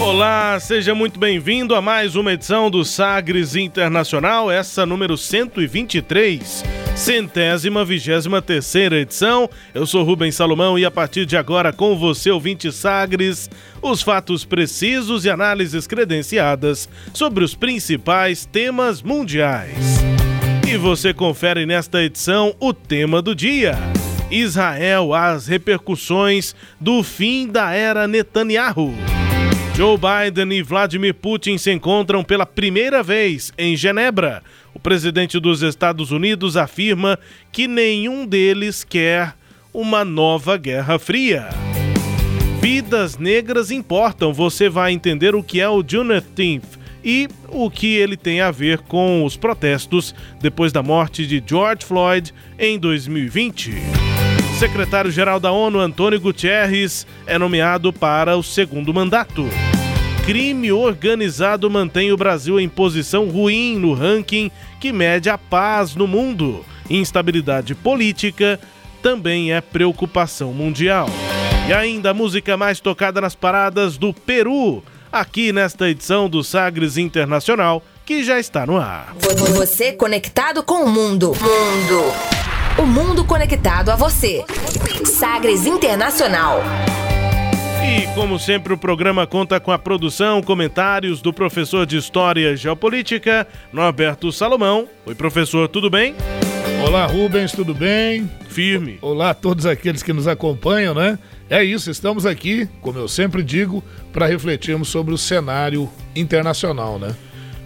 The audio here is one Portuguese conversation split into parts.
Olá, seja muito bem-vindo a mais uma edição do Sagres Internacional, essa número 123, centésima vigésima terceira edição. Eu sou Rubens Salomão e a partir de agora com você, ouvinte Sagres, os fatos precisos e análises credenciadas sobre os principais temas mundiais. E você confere nesta edição o tema do dia. Israel, as repercussões do fim da era Netanyahu. Joe Biden e Vladimir Putin se encontram pela primeira vez em Genebra. O presidente dos Estados Unidos afirma que nenhum deles quer uma nova Guerra Fria. Vidas negras importam, você vai entender o que é o Juneteenth e o que ele tem a ver com os protestos depois da morte de George Floyd em 2020. Secretário-geral da ONU, Antônio Guterres, é nomeado para o segundo mandato. Crime organizado mantém o Brasil em posição ruim no ranking que mede a paz no mundo. Instabilidade política também é preocupação mundial. E ainda a música mais tocada nas paradas do Peru, aqui nesta edição do Sagres Internacional, que já está no ar. Você conectado com o mundo. Mundo. O mundo conectado a você. Sagres Internacional. E como sempre, o programa conta com a produção, comentários do professor de História e Geopolítica, Norberto Salomão. Oi, professor, tudo bem? Olá, Rubens, tudo bem? Firme. Olá a todos aqueles que nos acompanham, né? É isso, estamos aqui, como eu sempre digo, para refletirmos sobre o cenário internacional, né?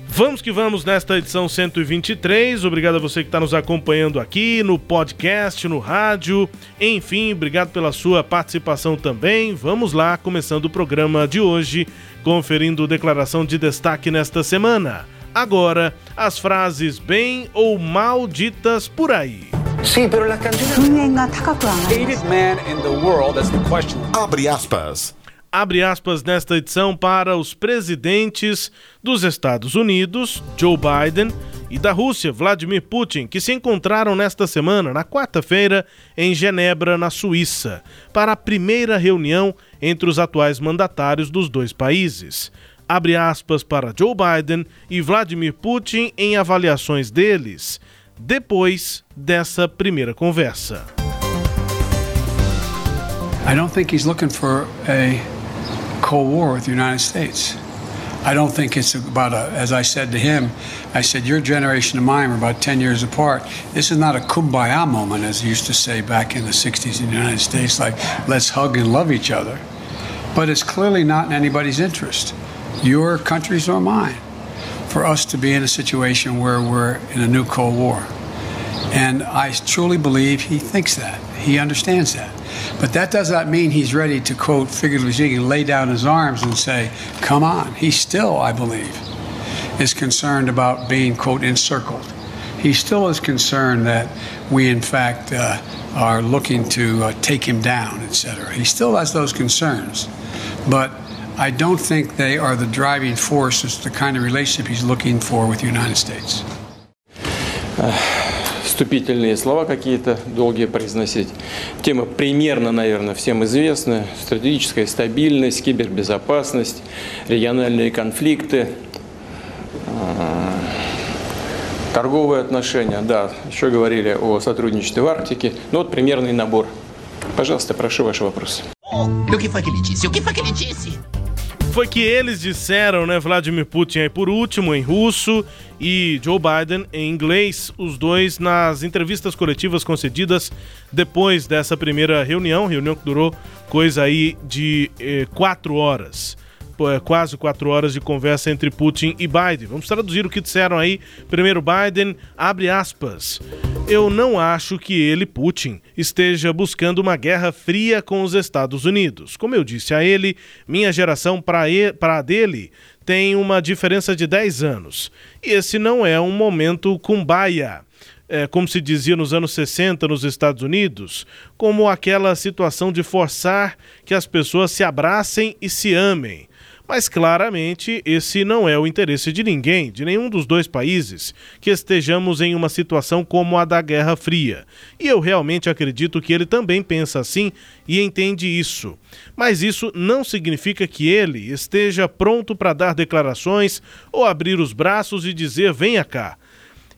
Vamos que vamos nesta edição 123. Obrigado a você que está nos acompanhando aqui no podcast, no rádio. Enfim, obrigado pela sua participação também. Vamos lá, começando o programa de hoje, conferindo declaração de destaque nesta semana. Agora, as frases bem ou mal ditas por aí. Sim, that's the question. Abre aspas abre aspas nesta edição para os presidentes dos Estados Unidos, Joe Biden, e da Rússia, Vladimir Putin, que se encontraram nesta semana, na quarta-feira, em Genebra, na Suíça, para a primeira reunião entre os atuais mandatários dos dois países. Abre aspas para Joe Biden e Vladimir Putin em avaliações deles, depois dessa primeira conversa. I don't think he's looking for a Cold War with the United States. I don't think it's about a, as I said to him, I said, your generation and mine are about 10 years apart. This is not a kumbaya moment, as he used to say back in the 60s in the United States, like, let's hug and love each other. But it's clearly not in anybody's interest, your country's or mine, for us to be in a situation where we're in a new Cold War. And I truly believe he thinks that. He understands that. But that does not mean he's ready to, quote, figuratively lay down his arms and say, come on. He still, I believe, is concerned about being, quote, encircled. He still is concerned that we, in fact, uh, are looking to uh, take him down, etc. He still has those concerns. But I don't think they are the driving force as the kind of relationship he's looking for with the United States. Uh. Вступительные слова какие-то долгие произносить. Тема примерно, наверное, всем известна. Стратегическая стабильность, кибербезопасность, региональные конфликты, а, торговые отношения. Да, еще говорили о сотрудничестве в Арктике. Ну вот примерный набор. Пожалуйста, прошу ваши вопросы. Foi que eles disseram, né, Vladimir Putin aí por último em russo e Joe Biden em inglês, os dois nas entrevistas coletivas concedidas depois dessa primeira reunião, reunião que durou coisa aí de eh, quatro horas. É, quase quatro horas de conversa entre Putin e Biden. Vamos traduzir o que disseram aí. Primeiro, Biden, abre aspas. Eu não acho que ele, Putin, esteja buscando uma guerra fria com os Estados Unidos. Como eu disse a ele, minha geração para a dele tem uma diferença de 10 anos. E esse não é um momento cumbaya é, como se dizia nos anos 60 nos Estados Unidos, como aquela situação de forçar que as pessoas se abracem e se amem. Mas claramente esse não é o interesse de ninguém, de nenhum dos dois países, que estejamos em uma situação como a da Guerra Fria. E eu realmente acredito que ele também pensa assim e entende isso. Mas isso não significa que ele esteja pronto para dar declarações ou abrir os braços e dizer: venha cá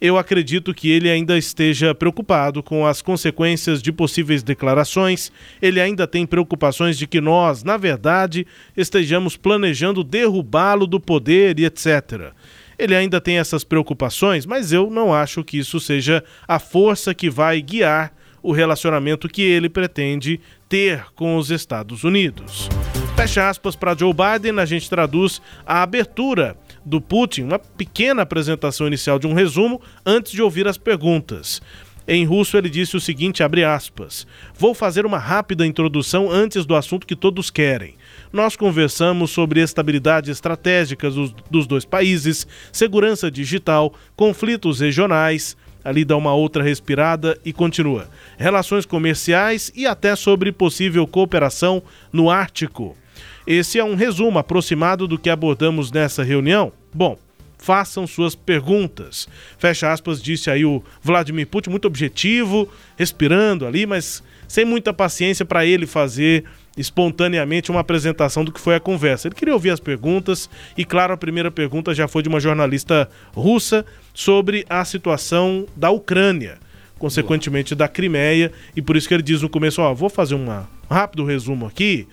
eu acredito que ele ainda esteja preocupado com as consequências de possíveis declarações. Ele ainda tem preocupações de que nós, na verdade, estejamos planejando derrubá-lo do poder e etc. Ele ainda tem essas preocupações, mas eu não acho que isso seja a força que vai guiar o relacionamento que ele pretende ter com os Estados Unidos. Fecha aspas para Joe Biden, a gente traduz a abertura do Putin, uma pequena apresentação inicial de um resumo antes de ouvir as perguntas. Em russo ele disse o seguinte, aspas: "Vou fazer uma rápida introdução antes do assunto que todos querem. Nós conversamos sobre estabilidade estratégica dos, dos dois países, segurança digital, conflitos regionais, ali dá uma outra respirada e continua. Relações comerciais e até sobre possível cooperação no Ártico. Esse é um resumo aproximado do que abordamos nessa reunião. Bom, façam suas perguntas. Fecha aspas, disse aí o Vladimir Putin, muito objetivo, respirando ali, mas sem muita paciência para ele fazer espontaneamente uma apresentação do que foi a conversa. Ele queria ouvir as perguntas e, claro, a primeira pergunta já foi de uma jornalista russa sobre a situação da Ucrânia, consequentemente da Crimeia, e por isso que ele diz no começo, ó, vou fazer um rápido resumo aqui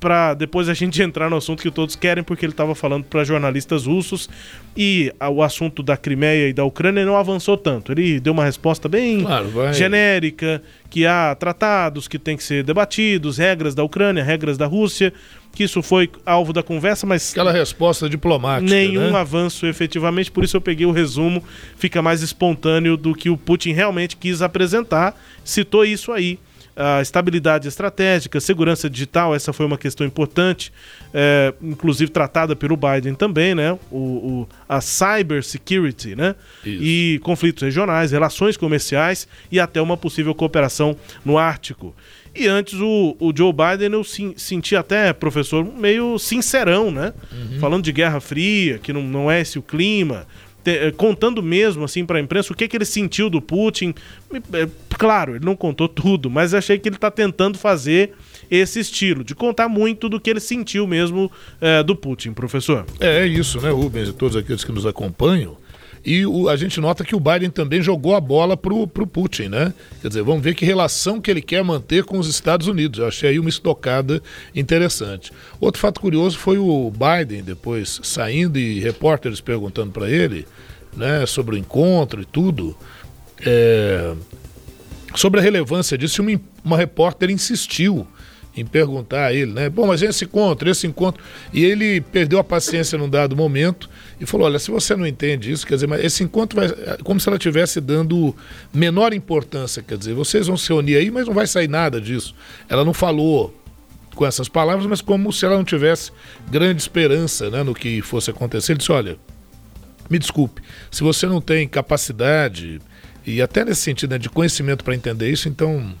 para depois a gente entrar no assunto que todos querem, porque ele estava falando para jornalistas russos e o assunto da Crimeia e da Ucrânia não avançou tanto. Ele deu uma resposta bem claro, genérica, que há tratados que têm que ser debatidos, regras da Ucrânia, regras da Rússia, que isso foi alvo da conversa, mas aquela resposta diplomática, nenhum né? avanço efetivamente. Por isso eu peguei o resumo, fica mais espontâneo do que o Putin realmente quis apresentar. Citou isso aí a estabilidade estratégica, segurança digital, essa foi uma questão importante, é, inclusive tratada pelo Biden também, né? O, o a cyber security, né? Isso. E conflitos regionais, relações comerciais e até uma possível cooperação no Ártico. E antes o, o Joe Biden eu sim, senti até, professor, meio sincerão, né? Uhum. Falando de Guerra Fria, que não, não é esse o clima te, eh, contando mesmo assim para a imprensa o que, que ele sentiu do Putin. Eh, claro, ele não contou tudo, mas achei que ele está tentando fazer esse estilo, de contar muito do que ele sentiu mesmo é, do Putin, professor. É, é isso, né, Rubens e todos aqueles que nos acompanham. E o, a gente nota que o Biden também jogou a bola pro, pro Putin, né? Quer dizer, vamos ver que relação que ele quer manter com os Estados Unidos. Eu achei aí uma estocada interessante. Outro fato curioso foi o Biden depois saindo e repórteres perguntando para ele, né, sobre o encontro e tudo. É, sobre a relevância disso, uma, uma repórter insistiu em perguntar a ele, né? Bom, mas esse encontro, esse encontro. E ele perdeu a paciência num dado momento e falou: olha, se você não entende isso, quer dizer, mas esse encontro vai. como se ela estivesse dando menor importância, quer dizer, vocês vão se unir aí, mas não vai sair nada disso. Ela não falou com essas palavras, mas como se ela não tivesse grande esperança né, no que fosse acontecer. Ele disse: olha, me desculpe, se você não tem capacidade e até nesse sentido né, de conhecimento para entender isso, então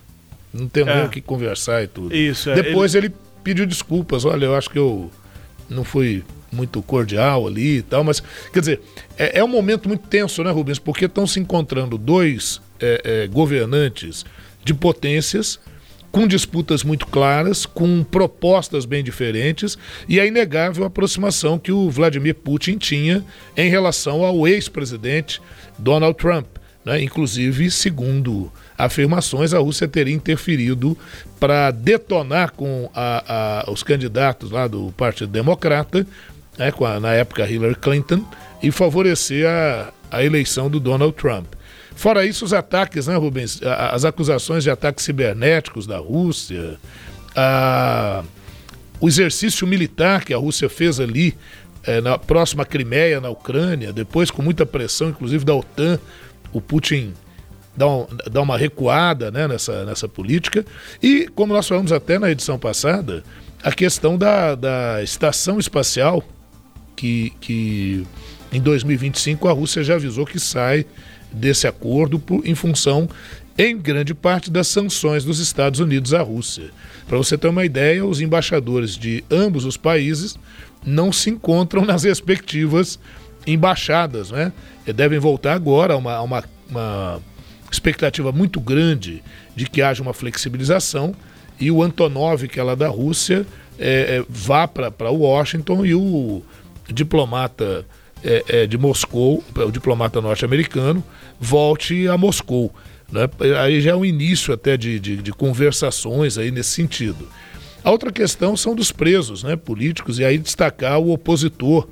não tem é. nem o que conversar e tudo. Isso, é. Depois ele... ele pediu desculpas. Olha, eu acho que eu não fui muito cordial ali e tal, mas quer dizer, é, é um momento muito tenso, né, Rubens? Porque estão se encontrando dois é, é, governantes de potências com disputas muito claras, com propostas bem diferentes, e é inegável a aproximação que o Vladimir Putin tinha em relação ao ex-presidente Donald Trump. Né? Inclusive, segundo afirmações, a Rússia teria interferido para detonar com a, a, os candidatos lá do Partido Democrata, né, a, na época Hillary Clinton, e favorecer a, a eleição do Donald Trump. Fora isso, os ataques, né, Rubens? As acusações de ataques cibernéticos da Rússia, a, o exercício militar que a Rússia fez ali é, na próxima Crimeia, na Ucrânia, depois com muita pressão, inclusive da OTAN, o Putin dá, um, dá uma recuada né, nessa, nessa política. E, como nós falamos até na edição passada, a questão da, da estação espacial, que, que em 2025 a Rússia já avisou que sai desse acordo por, em função, em grande parte, das sanções dos Estados Unidos à Rússia. Para você ter uma ideia, os embaixadores de ambos os países não se encontram nas respectivas embaixadas, né? Devem voltar agora a uma, uma, uma expectativa muito grande de que haja uma flexibilização e o Antonov, que é lá da Rússia, é, é, vá para Washington e o diplomata é, é, de Moscou, o diplomata norte-americano, volte a Moscou. Né? Aí já é um início até de, de, de, conversações aí nesse sentido. A outra questão são dos presos né, políticos, e aí destacar o opositor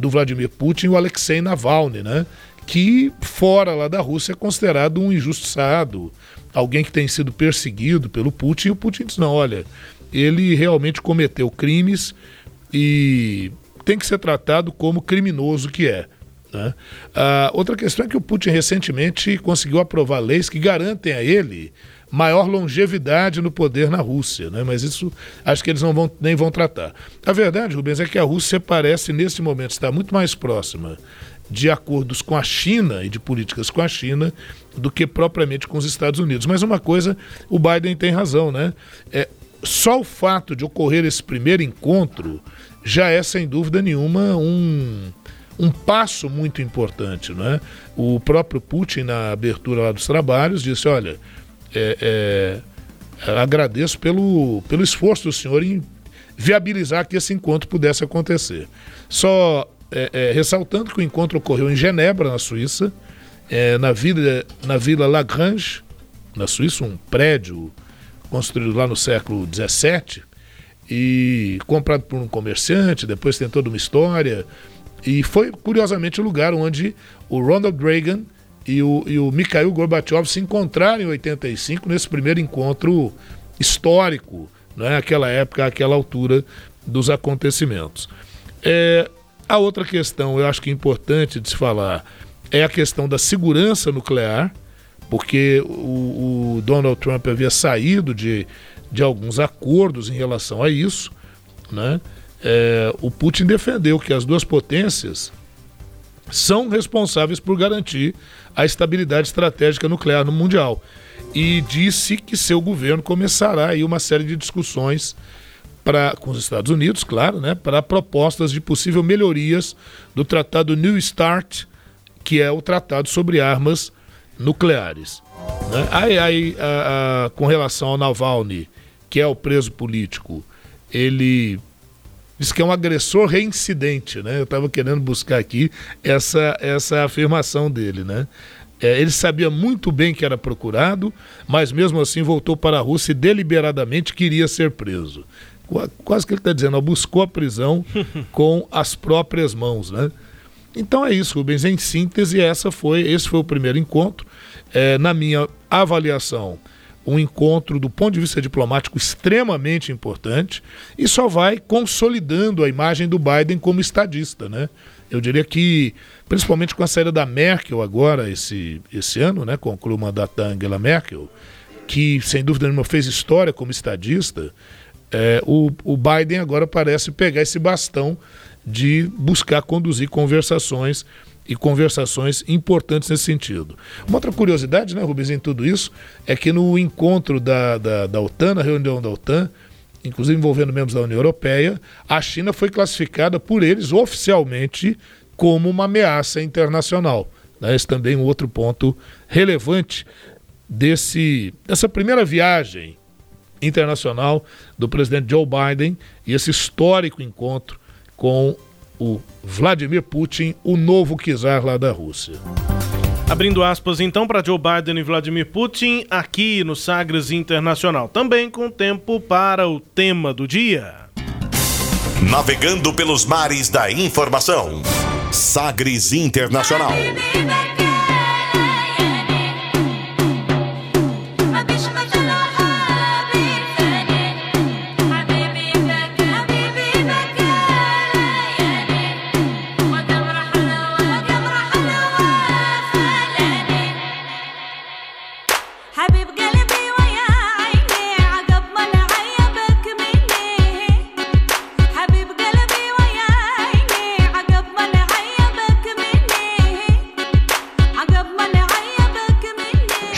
do Vladimir Putin, o Alexei Navalny, né, que fora lá da Rússia é considerado um injustiçado, alguém que tem sido perseguido pelo Putin, e o Putin diz, não, olha, ele realmente cometeu crimes e tem que ser tratado como criminoso que é. Né? Ah, outra questão é que o Putin recentemente conseguiu aprovar leis que garantem a ele maior longevidade no poder na Rússia, né? mas isso acho que eles não vão, nem vão tratar. A verdade, Rubens, é que a Rússia parece, nesse momento, estar muito mais próxima de acordos com a China e de políticas com a China do que propriamente com os Estados Unidos. Mas uma coisa, o Biden tem razão, né? É, só o fato de ocorrer esse primeiro encontro já é, sem dúvida nenhuma, um, um passo muito importante. Né? O próprio Putin, na abertura lá dos trabalhos, disse: olha, é, é, agradeço pelo, pelo esforço do senhor em viabilizar que esse encontro pudesse acontecer. Só é, é ressaltando que o encontro ocorreu em Genebra, na Suíça, é, na, vila, na Vila Lagrange, na Suíça, um prédio construído lá no século XVII, e comprado por um comerciante, depois tem toda uma história. E foi, curiosamente, o lugar onde o Ronald Reagan e o, e o Mikhail Gorbachev se encontraram em 85, nesse primeiro encontro histórico, né? aquela época, aquela altura dos acontecimentos. É, a outra questão, eu acho que é importante de se falar, é a questão da segurança nuclear, porque o, o Donald Trump havia saído de de alguns acordos em relação a isso, né? É, o Putin defendeu que as duas potências são responsáveis por garantir a estabilidade estratégica nuclear no mundial e disse que seu governo começará aí uma série de discussões para com os Estados Unidos, claro, né, para propostas de possível melhorias do Tratado New START, que é o tratado sobre armas nucleares. Né? Aí, aí a, a, com relação ao Navalny que é o preso político, ele diz que é um agressor reincidente, né? Eu estava querendo buscar aqui essa, essa afirmação dele, né? É, ele sabia muito bem que era procurado, mas mesmo assim voltou para a Rússia e deliberadamente queria ser preso. Quase que ele está dizendo, ó, buscou a prisão com as próprias mãos, né? Então é isso, Rubens. Em síntese, essa foi, esse foi o primeiro encontro. É, na minha avaliação, um encontro do ponto de vista diplomático extremamente importante e só vai consolidando a imagem do Biden como estadista, né? Eu diria que, principalmente com a saída da Merkel agora, esse, esse ano, né, conclui o mandato da Angela Merkel, que sem dúvida nenhuma fez história como estadista, é, o, o Biden agora parece pegar esse bastão de buscar conduzir conversações e conversações importantes nesse sentido. Uma outra curiosidade, né, Rubens, em tudo isso, é que no encontro da, da, da OTAN, na reunião da OTAN, inclusive envolvendo membros da União Europeia, a China foi classificada por eles oficialmente como uma ameaça internacional. Né? Esse também é um outro ponto relevante desse, dessa primeira viagem internacional do presidente Joe Biden e esse histórico encontro com o Vladimir Putin, o novo czar lá da Rússia. Abrindo aspas então para Joe Biden e Vladimir Putin aqui no Sagres Internacional. Também com tempo para o tema do dia. Navegando pelos mares da informação. Sagres Internacional.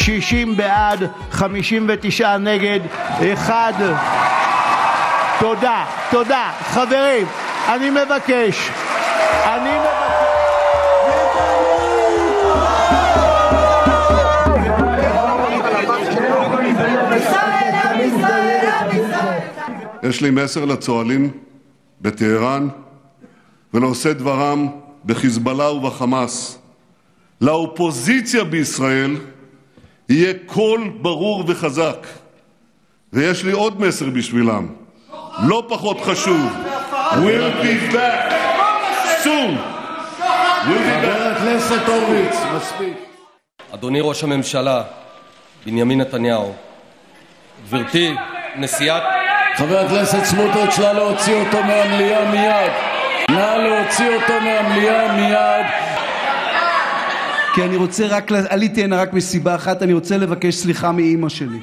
50 בעד, 59 נגד, אחד. תודה, תודה. חברים, אני מבקש, אני מבקש... יש לי מסר לצוהלים בטהרן ולעושי דברם בחיזבאללה ובחמאס. לאופוזיציה בישראל יהיה קול ברור וחזק. ויש לי עוד מסר בשבילם, לא פחות חשוב. We'll be back soon. חבר הכנסת הורוביץ, מספיק. אדוני ראש הממשלה בנימין נתניהו, גברתי נשיאת... חבר הכנסת סמוטריץ', נא להוציא אותו מהמליאה מיד. נא להוציא אותו מהמליאה מיד. כי אני רוצה רק, עליתי הנה רק מסיבה אחת, אני רוצה לבקש סליחה מאימא שלי.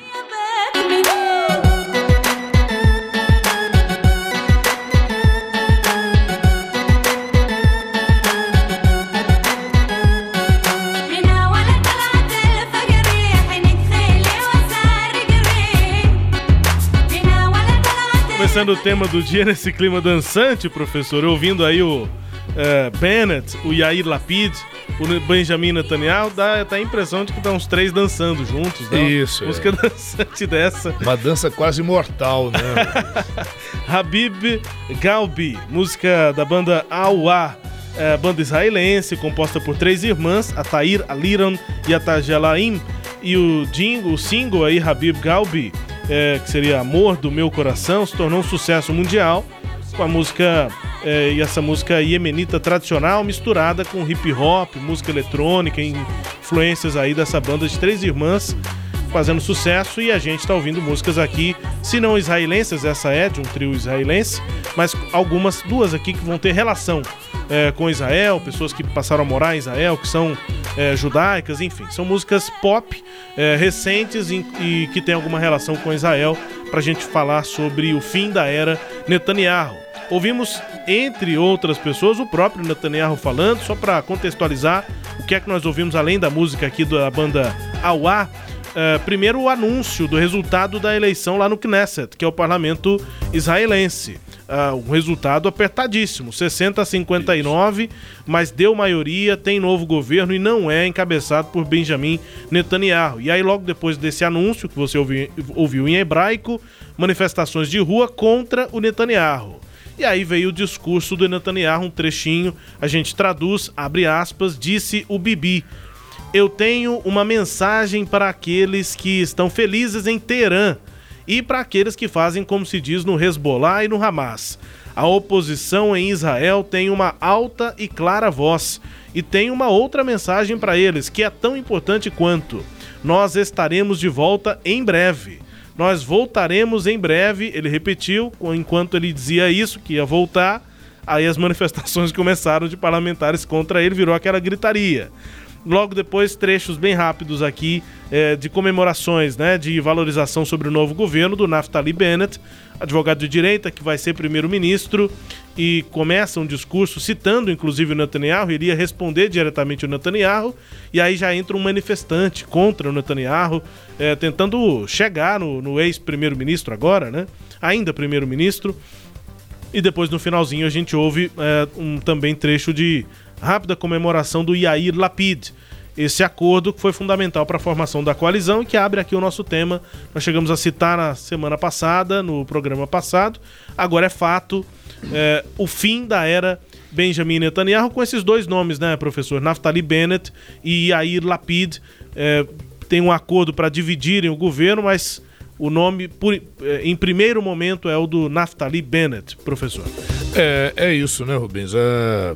Começando o tema do dia nesse clima dançante, professor, ouvindo aí o uh, Bennett, o Yair Lapid, o Benjamin Netanyahu, dá, dá a impressão de que estão os três dançando juntos. Né? Isso. Música é. dançante dessa. Uma dança quase mortal, né? Habib Galbi, música da banda Awa. É, banda israelense, composta por três irmãs, a Tair, a Liran e a Tajelaim. E o jingle, o single aí, Habib Galbi, é, que seria Amor do Meu Coração, se tornou um sucesso mundial com a música é, e essa música iemenita tradicional misturada com hip hop, música eletrônica, influências aí dessa banda de três irmãs fazendo sucesso e a gente está ouvindo músicas aqui, se não israelenses, essa é de um trio israelense, mas algumas, duas aqui que vão ter relação é, com Israel, pessoas que passaram a morar em Israel, que são é, judaicas, enfim, são músicas pop é, recentes e, e que têm alguma relação com Israel para a gente falar sobre o fim da era Netanyahu. Ouvimos, entre outras pessoas, o próprio Netanyahu falando, só para contextualizar o que é que nós ouvimos além da música aqui da banda Awá. Uh, primeiro, o anúncio do resultado da eleição lá no Knesset, que é o parlamento israelense. Uh, um resultado apertadíssimo, 60 a 59, mas deu maioria, tem novo governo e não é encabeçado por Benjamin Netanyahu. E aí, logo depois desse anúncio, que você ouviu, ouviu em hebraico, manifestações de rua contra o Netanyahu. E aí veio o discurso do Netanyahu, um trechinho, a gente traduz, abre aspas, disse o Bibi eu tenho uma mensagem para aqueles que estão felizes em Teherã e para aqueles que fazem como se diz no Hezbollah e no Hamas. A oposição em Israel tem uma alta e clara voz e tem uma outra mensagem para eles que é tão importante quanto: nós estaremos de volta em breve. Nós voltaremos em breve, ele repetiu, enquanto ele dizia isso, que ia voltar. Aí as manifestações começaram de parlamentares contra ele, virou aquela gritaria. Logo depois, trechos bem rápidos aqui é, de comemorações, né, de valorização sobre o novo governo do Naftali Bennett, advogado de direita que vai ser primeiro-ministro e começa um discurso citando inclusive o Netanyahu, iria responder diretamente o Netanyahu e aí já entra um manifestante contra o Netanyahu, é, tentando chegar no, no ex-primeiro-ministro agora, né, ainda primeiro-ministro. E depois no finalzinho a gente ouve é, um também trecho de rápida comemoração do Yair Lapid. Esse acordo que foi fundamental para a formação da coalizão e que abre aqui o nosso tema. Nós chegamos a citar na semana passada, no programa passado. Agora é fato é, o fim da era Benjamin Netanyahu com esses dois nomes, né, professor? Naftali Bennett e Yair Lapid. É, tem um acordo para dividirem o governo, mas o nome, por, é, em primeiro momento, é o do Naftali Bennett, professor. É, é isso, né, Rubens? É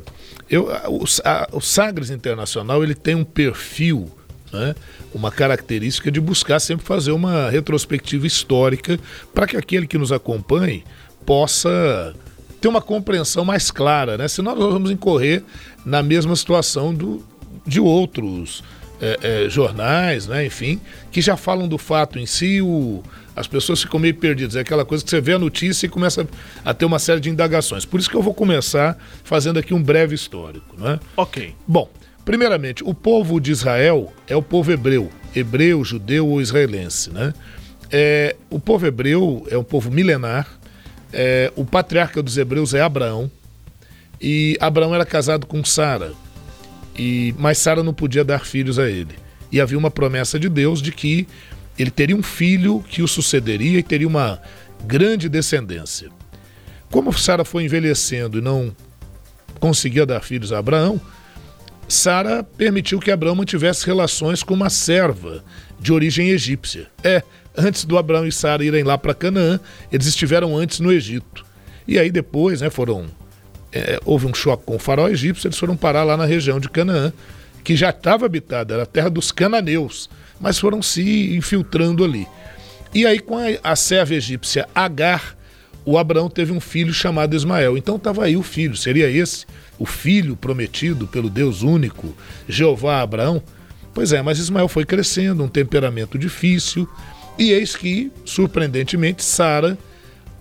eu, o, a, o Sagres Internacional ele tem um perfil, né, uma característica de buscar sempre fazer uma retrospectiva histórica para que aquele que nos acompanhe possa ter uma compreensão mais clara, né? Senão nós vamos incorrer na mesma situação do, de outros é, é, jornais, né? enfim, que já falam do fato em si, o, as pessoas ficam meio perdidas. É aquela coisa que você vê a notícia e começa a ter uma série de indagações. Por isso que eu vou começar fazendo aqui um breve histórico. Né? Ok. Bom, primeiramente, o povo de Israel é o povo hebreu. hebreu, judeu ou israelense. Né? É, o povo hebreu é um povo milenar, é, o patriarca dos hebreus é Abraão, e Abraão era casado com Sara, e mas Sara não podia dar filhos a ele. E havia uma promessa de Deus de que ele teria um filho que o sucederia e teria uma grande descendência. Como Sara foi envelhecendo e não conseguia dar filhos a Abraão, Sara permitiu que Abraão mantivesse relações com uma serva de origem egípcia. É, antes do Abraão e Sara irem lá para Canaã, eles estiveram antes no Egito. E aí depois, né, foram é, houve um choque com o faraó egípcio, eles foram parar lá na região de Canaã, que já estava habitada, era a terra dos cananeus, mas foram se infiltrando ali. E aí com a, a serva egípcia Agar, o Abraão teve um filho chamado Ismael. Então estava aí o filho, seria esse o filho prometido pelo Deus único, Jeová Abraão? Pois é, mas Ismael foi crescendo, um temperamento difícil, e eis que, surpreendentemente, Sara,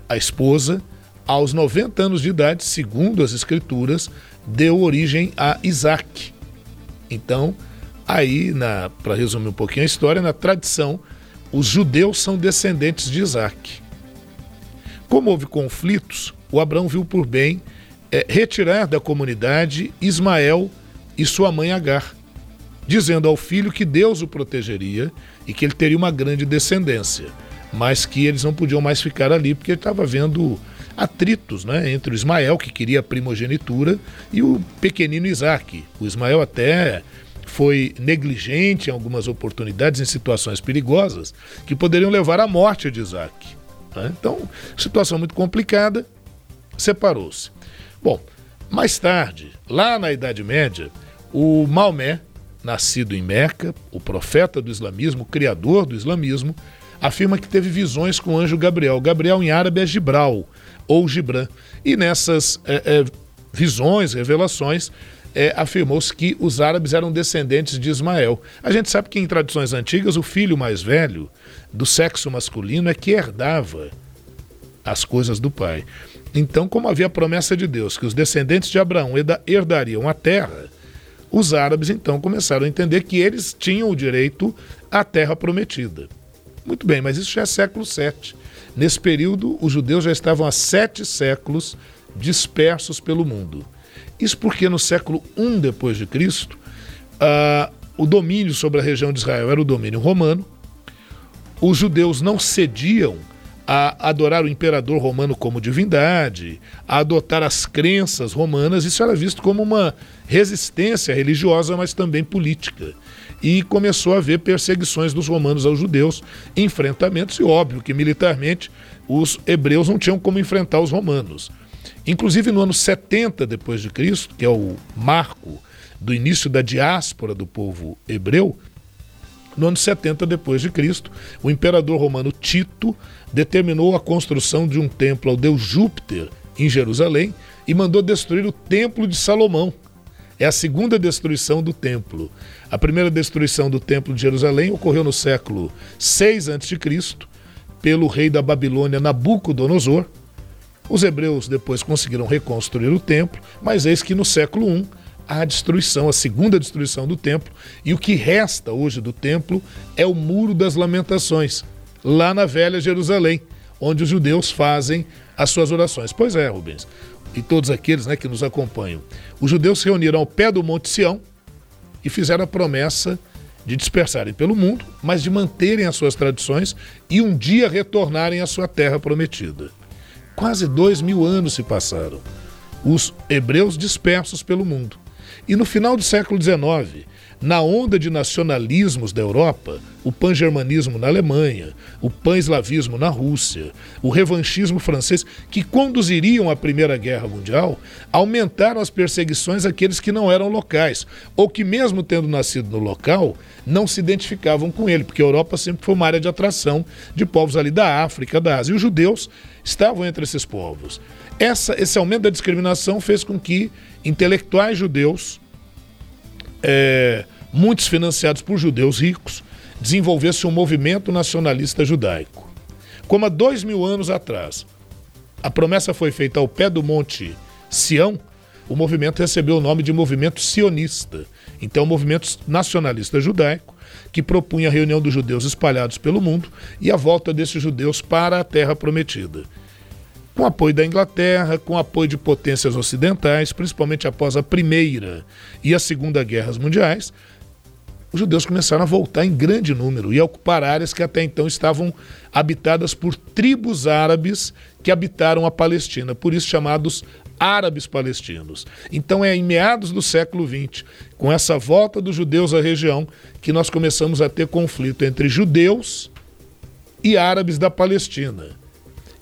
a esposa, aos 90 anos de idade, segundo as escrituras, deu origem a Isaac. Então, aí, para resumir um pouquinho a história, na tradição, os judeus são descendentes de Isaac. Como houve conflitos, o Abraão viu por bem é, retirar da comunidade Ismael e sua mãe Agar, dizendo ao filho que Deus o protegeria e que ele teria uma grande descendência, mas que eles não podiam mais ficar ali porque ele estava vendo atritos né, entre o Ismael, que queria a primogenitura, e o pequenino Isaac. O Ismael até foi negligente em algumas oportunidades, em situações perigosas, que poderiam levar à morte de Isaac. Né? Então, situação muito complicada, separou-se. Bom, mais tarde, lá na Idade Média, o Maomé, nascido em Meca, o profeta do islamismo, o criador do islamismo, afirma que teve visões com o anjo Gabriel. Gabriel em árabe é Gibral ou Gibran. E nessas é, é, visões, revelações, é, afirmou-se que os árabes eram descendentes de Ismael. A gente sabe que em tradições antigas o filho mais velho do sexo masculino é que herdava as coisas do pai. Então, como havia a promessa de Deus que os descendentes de Abraão herdariam a terra, os árabes então começaram a entender que eles tinham o direito à terra prometida. Muito bem, mas isso já é século VII. Nesse período, os judeus já estavam há sete séculos dispersos pelo mundo. Isso porque no século I depois de Cristo, uh, o domínio sobre a região de Israel era o domínio romano. Os judeus não cediam a adorar o imperador romano como divindade, a adotar as crenças romanas. Isso era visto como uma resistência religiosa, mas também política. E começou a haver perseguições dos romanos aos judeus, enfrentamentos, e óbvio que militarmente os hebreus não tinham como enfrentar os romanos. Inclusive no ano 70 depois de Cristo, que é o marco do início da diáspora do povo hebreu, no ano 70 depois de Cristo, o imperador romano Tito determinou a construção de um templo ao deus Júpiter em Jerusalém e mandou destruir o templo de Salomão. É a segunda destruição do templo. A primeira destruição do templo de Jerusalém ocorreu no século 6 a.C., pelo rei da Babilônia Nabucodonosor, os hebreus depois conseguiram reconstruir o templo, mas eis que no século I há a destruição, a segunda destruição do templo, e o que resta hoje do templo é o Muro das Lamentações, lá na Velha Jerusalém, onde os judeus fazem as suas orações. Pois é, Rubens, e todos aqueles né, que nos acompanham. Os judeus se reuniram ao pé do Monte Sião e fizeram a promessa de dispersarem pelo mundo, mas de manterem as suas tradições e um dia retornarem à sua terra prometida. Quase dois mil anos se passaram. Os hebreus dispersos pelo mundo. E no final do século XIX, na onda de nacionalismos da Europa, o pan-germanismo na Alemanha, o pan-eslavismo na Rússia, o revanchismo francês, que conduziriam à Primeira Guerra Mundial, aumentaram as perseguições àqueles que não eram locais, ou que, mesmo tendo nascido no local, não se identificavam com ele, porque a Europa sempre foi uma área de atração de povos ali da África, da Ásia. E os judeus estavam entre esses povos. Essa, esse aumento da discriminação fez com que intelectuais judeus, é, muitos financiados por judeus ricos, desenvolvessem um movimento nacionalista judaico. Como há dois mil anos atrás, a promessa foi feita ao pé do monte Sião, o movimento recebeu o nome de movimento sionista. Então, movimento nacionalista judaico que propunha a reunião dos judeus espalhados pelo mundo e a volta desses judeus para a Terra Prometida. Com apoio da Inglaterra, com apoio de potências ocidentais, principalmente após a Primeira e a Segunda Guerras Mundiais, os judeus começaram a voltar em grande número e a ocupar áreas que até então estavam habitadas por tribos árabes que habitaram a Palestina, por isso chamados árabes palestinos. Então é em meados do século XX, com essa volta dos judeus à região, que nós começamos a ter conflito entre judeus e árabes da Palestina.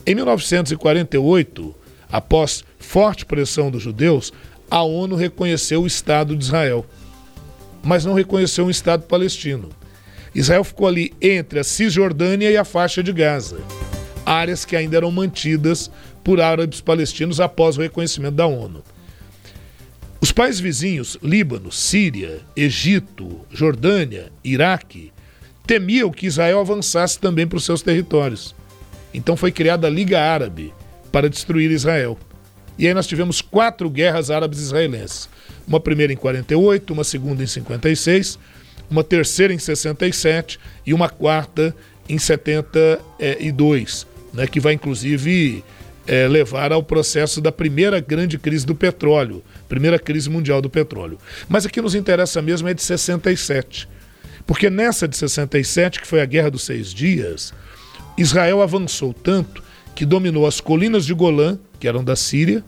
Em 1948, após forte pressão dos judeus, a ONU reconheceu o Estado de Israel, mas não reconheceu um Estado palestino. Israel ficou ali entre a Cisjordânia e a faixa de Gaza, áreas que ainda eram mantidas por árabes palestinos após o reconhecimento da ONU. Os países vizinhos, Líbano, Síria, Egito, Jordânia, Iraque, temiam que Israel avançasse também para os seus territórios. Então foi criada a Liga Árabe para destruir Israel. E aí nós tivemos quatro guerras árabes israelenses. Uma primeira em 48, uma segunda em 56, uma terceira em 67 e uma quarta em 72, né, que vai inclusive é, levar ao processo da primeira grande crise do petróleo, primeira crise mundial do petróleo. Mas aqui nos interessa mesmo é de 67. Porque nessa de 67, que foi a Guerra dos Seis Dias, Israel avançou tanto que dominou as colinas de Golã, que eram da Síria,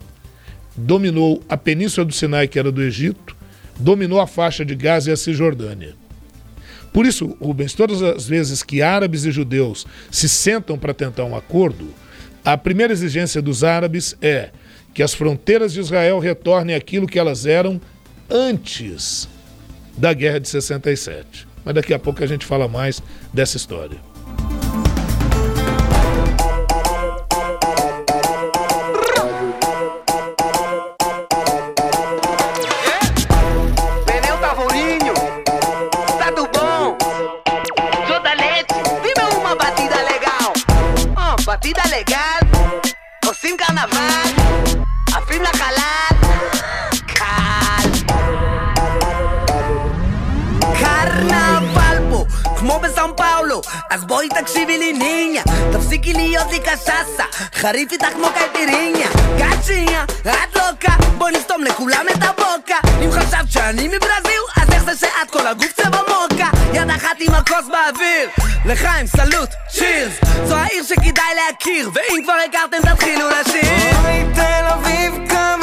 dominou a península do Sinai, que era do Egito, dominou a faixa de Gaza e a Cisjordânia. Por isso, Rubens, todas as vezes que árabes e judeus se sentam para tentar um acordo, a primeira exigência dos árabes é que as fronteiras de Israel retornem aquilo que elas eram antes da Guerra de 67. Mas daqui a pouco a gente fala mais dessa história. אז בואי תקשיבי לי ניניה. תפסיקי להיות לי קשסה חריף איתך כמו קייפיריניה גאצ'יניה, את לוקה בואי נסתום לכולם את הבוקה. אם חשבת שאני מברזיל אז איך זה שאת כל הגוף צבע מוקה? יד אחת עם הכוס באוויר. לחיים סלוט, צ'ירס. זו העיר שכדאי להכיר ואם כבר הכרתם תתחילו לשיר. אוי תל אביב כמה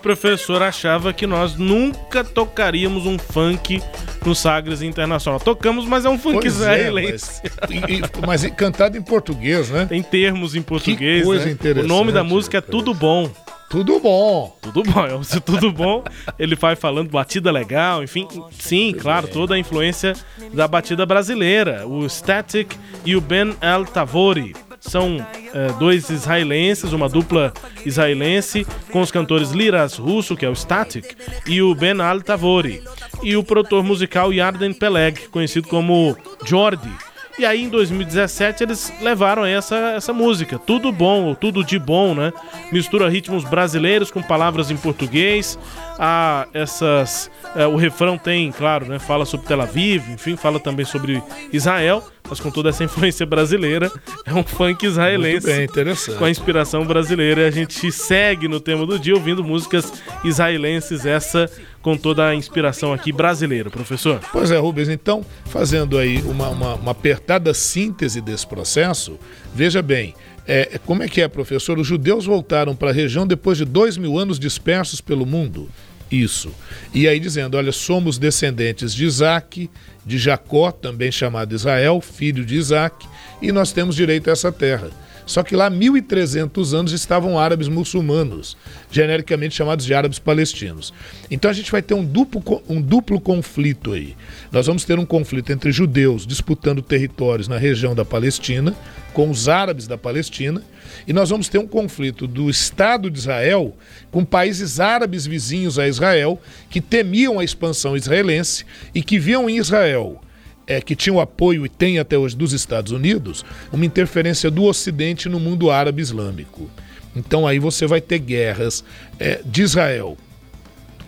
e o senhor professor achava que nós nunca tocaríamos um funk no Sagres Internacional. Tocamos, mas é um funk Pois é, israelense. mas, e- e- mas cantado em português, né? Tem termos em português. coisa né? interessante, O nome da música é Tudo Bom. Tudo bom. Tudo bom, é o tudo bom. Ele vai falando batida legal, enfim, sim, claro, toda a influência da batida brasileira. O Static e o Ben El Tavori são eh, dois israelenses, uma dupla israelense com os cantores Liras Russo, que é o Static, e o Ben El Tavori. E o produtor musical Yarden Peleg, conhecido como Jordi. E aí, em 2017, eles levaram essa, essa música. Tudo bom, ou tudo de bom, né? Mistura ritmos brasileiros com palavras em português. Ah, essas. é, o refrão tem, claro, né? Fala sobre Tel Aviv, enfim, fala também sobre Israel, mas com toda essa influência brasileira. É um funk israelense. Muito bem, interessante. Com a inspiração brasileira. E a gente segue no tema do dia ouvindo músicas israelenses, essa com toda a inspiração aqui brasileira, professor. Pois é, Rubens, então, fazendo aí uma, uma, uma apertada síntese desse processo, veja bem, é, como é que é, professor? Os judeus voltaram para a região depois de dois mil anos dispersos pelo mundo. Isso. E aí dizendo, olha, somos descendentes de Isaac, de Jacó, também chamado Israel, filho de Isaac, e nós temos direito a essa terra. Só que lá, 1.300 anos, estavam árabes muçulmanos, genericamente chamados de árabes palestinos. Então a gente vai ter um duplo, um duplo conflito aí. Nós vamos ter um conflito entre judeus disputando territórios na região da Palestina, com os árabes da Palestina, e nós vamos ter um conflito do Estado de Israel com países árabes vizinhos a Israel que temiam a expansão israelense e que viam em Israel é, que tinha o apoio e tem até hoje dos Estados Unidos, uma interferência do Ocidente no mundo árabe islâmico. Então aí você vai ter guerras é, de Israel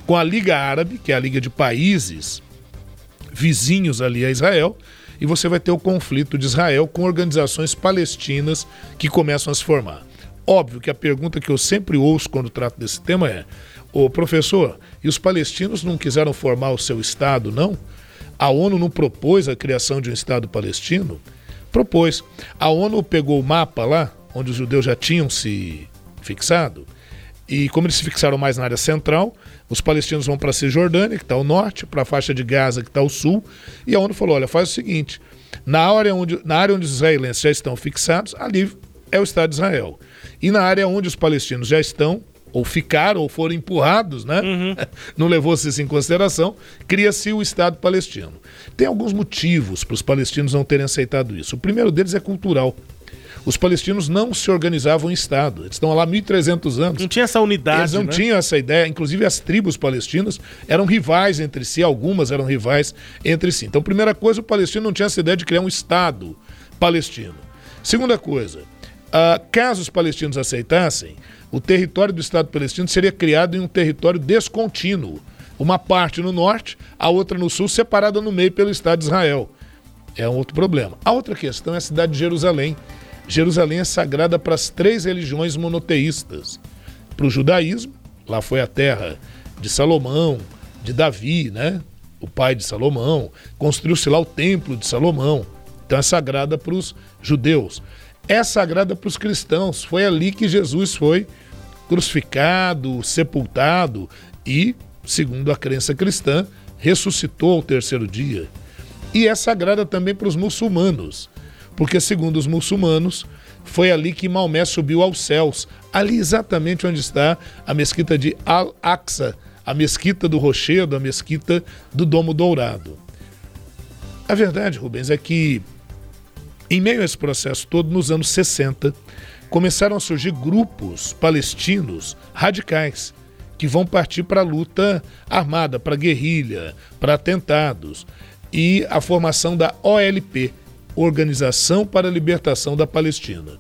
com a Liga Árabe, que é a Liga de Países vizinhos ali a Israel, e você vai ter o conflito de Israel com organizações palestinas que começam a se formar. Óbvio que a pergunta que eu sempre ouço quando trato desse tema é: o professor, e os palestinos não quiseram formar o seu Estado, não? A ONU não propôs a criação de um Estado palestino? Propôs. A ONU pegou o mapa lá, onde os judeus já tinham se fixado, e como eles se fixaram mais na área central, os palestinos vão para a Cisjordânia, que está ao norte, para a faixa de Gaza, que está ao sul, e a ONU falou: olha, faz o seguinte, na área, onde, na área onde os israelenses já estão fixados, ali é o Estado de Israel. E na área onde os palestinos já estão, ou ficaram, ou foram empurrados, né? Uhum. Não levou-se isso em consideração, cria-se o Estado palestino. Tem alguns motivos para os palestinos não terem aceitado isso. O primeiro deles é cultural. Os palestinos não se organizavam em Estado. Eles estão lá há 1.300 anos. Não tinha essa unidade. Eles não né? tinham essa ideia. Inclusive, as tribos palestinas eram rivais entre si, algumas eram rivais entre si. Então, primeira coisa, o palestino não tinha essa ideia de criar um Estado palestino. Segunda coisa, uh, caso os palestinos aceitassem, o território do Estado palestino seria criado em um território descontínuo. Uma parte no norte, a outra no sul, separada no meio pelo Estado de Israel. É um outro problema. A outra questão é a cidade de Jerusalém. Jerusalém é sagrada para as três religiões monoteístas. Para o judaísmo, lá foi a terra de Salomão, de Davi, né? o pai de Salomão. Construiu-se lá o templo de Salomão. Então é sagrada para os judeus. É sagrada para os cristãos. Foi ali que Jesus foi crucificado, sepultado e, segundo a crença cristã, ressuscitou ao terceiro dia. E é sagrada também para os muçulmanos, porque, segundo os muçulmanos, foi ali que Maomé subiu aos céus, ali exatamente onde está a mesquita de Al-Aqsa, a mesquita do Rochedo, a mesquita do Domo Dourado. A verdade, Rubens, é que, em meio a esse processo todo, nos anos 60, começaram a surgir grupos palestinos radicais que vão partir para a luta armada, para guerrilha, para atentados e a formação da OLP, Organização para a Libertação da Palestina,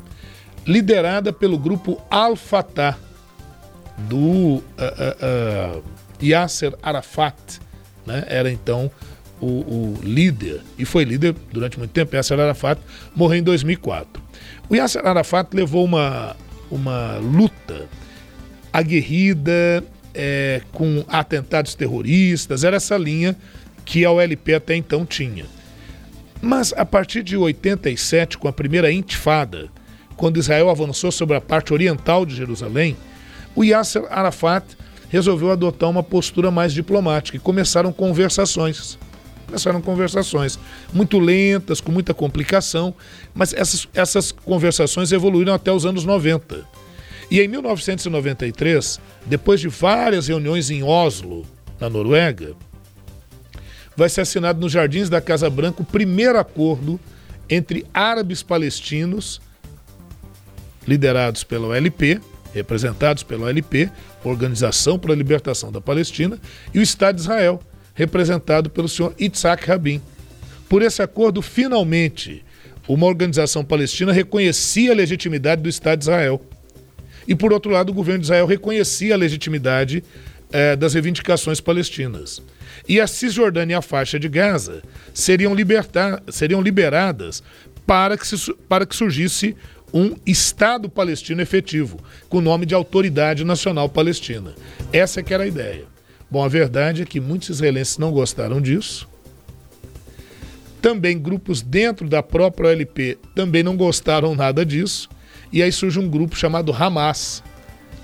liderada pelo grupo Al-Fatah do uh, uh, uh, Yasser Arafat, né? era então o, o, líder e foi líder durante muito tempo. Yasser Arafat morreu em 2004. O Yasser Arafat levou uma, uma luta aguerrida, é, com atentados terroristas, era essa linha que a OLP até então tinha. Mas a partir de 87, com a primeira intifada, quando Israel avançou sobre a parte oriental de Jerusalém, o Yasser Arafat resolveu adotar uma postura mais diplomática e começaram conversações começaram conversações muito lentas, com muita complicação, mas essas, essas conversações evoluíram até os anos 90. E em 1993, depois de várias reuniões em Oslo, na Noruega, vai ser assinado nos Jardins da Casa Branca o primeiro acordo entre árabes palestinos, liderados pela OLP, representados pela OLP, Organização para a Libertação da Palestina, e o Estado de Israel, representado pelo senhor Itzhak Rabin. Por esse acordo, finalmente, uma organização palestina reconhecia a legitimidade do Estado de Israel. E, por outro lado, o governo de Israel reconhecia a legitimidade eh, das reivindicações palestinas. E a Cisjordânia e a faixa de Gaza seriam, libertar, seriam liberadas para que, se, para que surgisse um Estado palestino efetivo, com o nome de Autoridade Nacional Palestina. Essa é que era a ideia. Bom, a verdade é que muitos israelenses não gostaram disso. Também grupos dentro da própria OLP também não gostaram nada disso. E aí surge um grupo chamado Hamas,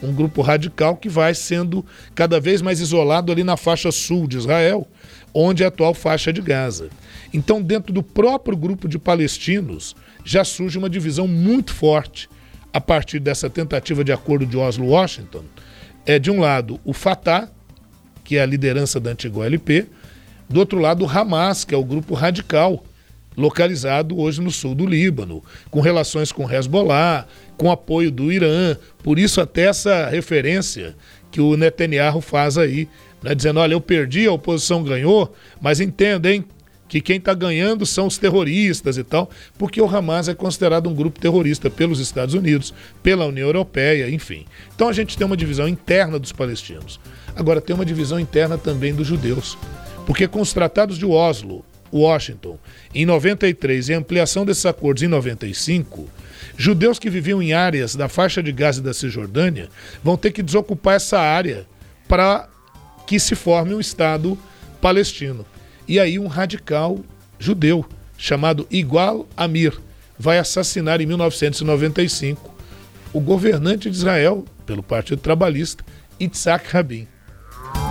um grupo radical que vai sendo cada vez mais isolado ali na faixa sul de Israel, onde é a atual faixa de Gaza. Então, dentro do próprio grupo de palestinos, já surge uma divisão muito forte a partir dessa tentativa de acordo de Oslo-Washington. É, de um lado, o Fatah, que é a liderança da antiga OLP, do outro lado, o Hamas, que é o grupo radical, localizado hoje no sul do Líbano, com relações com Hezbollah, com apoio do Irã. Por isso, até essa referência que o Netanyahu faz aí, né, dizendo: olha, eu perdi, a oposição ganhou, mas entendem que quem está ganhando são os terroristas e tal, porque o Hamas é considerado um grupo terrorista pelos Estados Unidos, pela União Europeia, enfim. Então a gente tem uma divisão interna dos palestinos. Agora tem uma divisão interna também dos judeus, porque com os tratados de Oslo, Washington, em 93 e a ampliação desses acordos em 95, judeus que viviam em áreas da faixa de Gaza e da Cisjordânia vão ter que desocupar essa área para que se forme um Estado palestino. E aí um radical judeu chamado Igual Amir vai assassinar em 1995 o governante de Israel pelo Partido Trabalhista, Itzhak Rabin.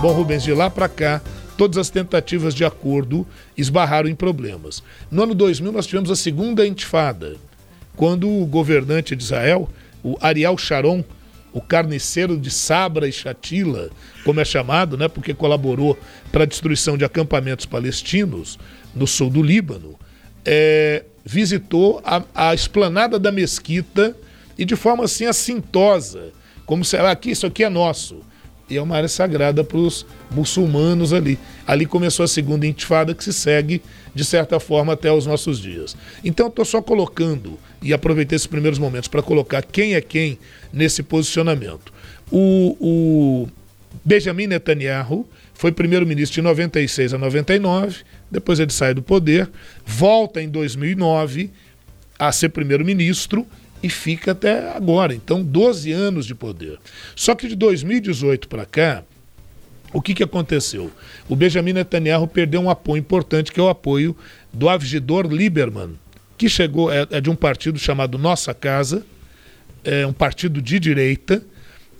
Bom, Rubens, de lá para cá, todas as tentativas de acordo esbarraram em problemas. No ano 2000, nós tivemos a segunda intifada, quando o governante de Israel, o Ariel Sharon, o carniceiro de Sabra e Shatila, como é chamado, né, porque colaborou para a destruição de acampamentos palestinos no sul do Líbano, é, visitou a, a esplanada da mesquita e de forma assim assintosa, como se ah, aqui isso aqui é nosso. E é uma área sagrada para os muçulmanos ali. Ali começou a segunda intifada que se segue de certa forma até os nossos dias. Então estou só colocando e aproveitei esses primeiros momentos para colocar quem é quem nesse posicionamento. O, o Benjamin Netanyahu foi primeiro-ministro de 96 a 99, depois ele sai do poder, volta em 2009 a ser primeiro-ministro e fica até agora. Então, 12 anos de poder. Só que de 2018 para cá, o que, que aconteceu? O Benjamin Netanyahu perdeu um apoio importante, que é o apoio do Avgidor Lieberman, que chegou, é, é de um partido chamado Nossa Casa, é um partido de direita,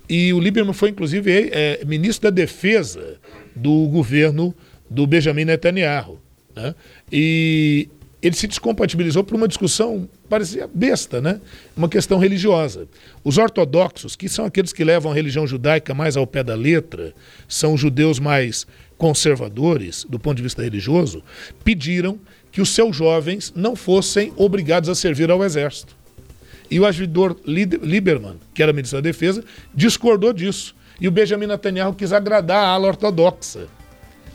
e o Lieberman foi, inclusive, é, ministro da Defesa do governo do Benjamin Netanyahu. Né? E ele se descompatibilizou por uma discussão, parecia besta, né? Uma questão religiosa. Os ortodoxos, que são aqueles que levam a religião judaica mais ao pé da letra, são judeus mais conservadores do ponto de vista religioso, pediram que os seus jovens não fossem obrigados a servir ao exército. E o agidor Lieberman, que era ministro da Defesa, discordou disso. E o Benjamin Netanyahu quis agradar a ala ortodoxa.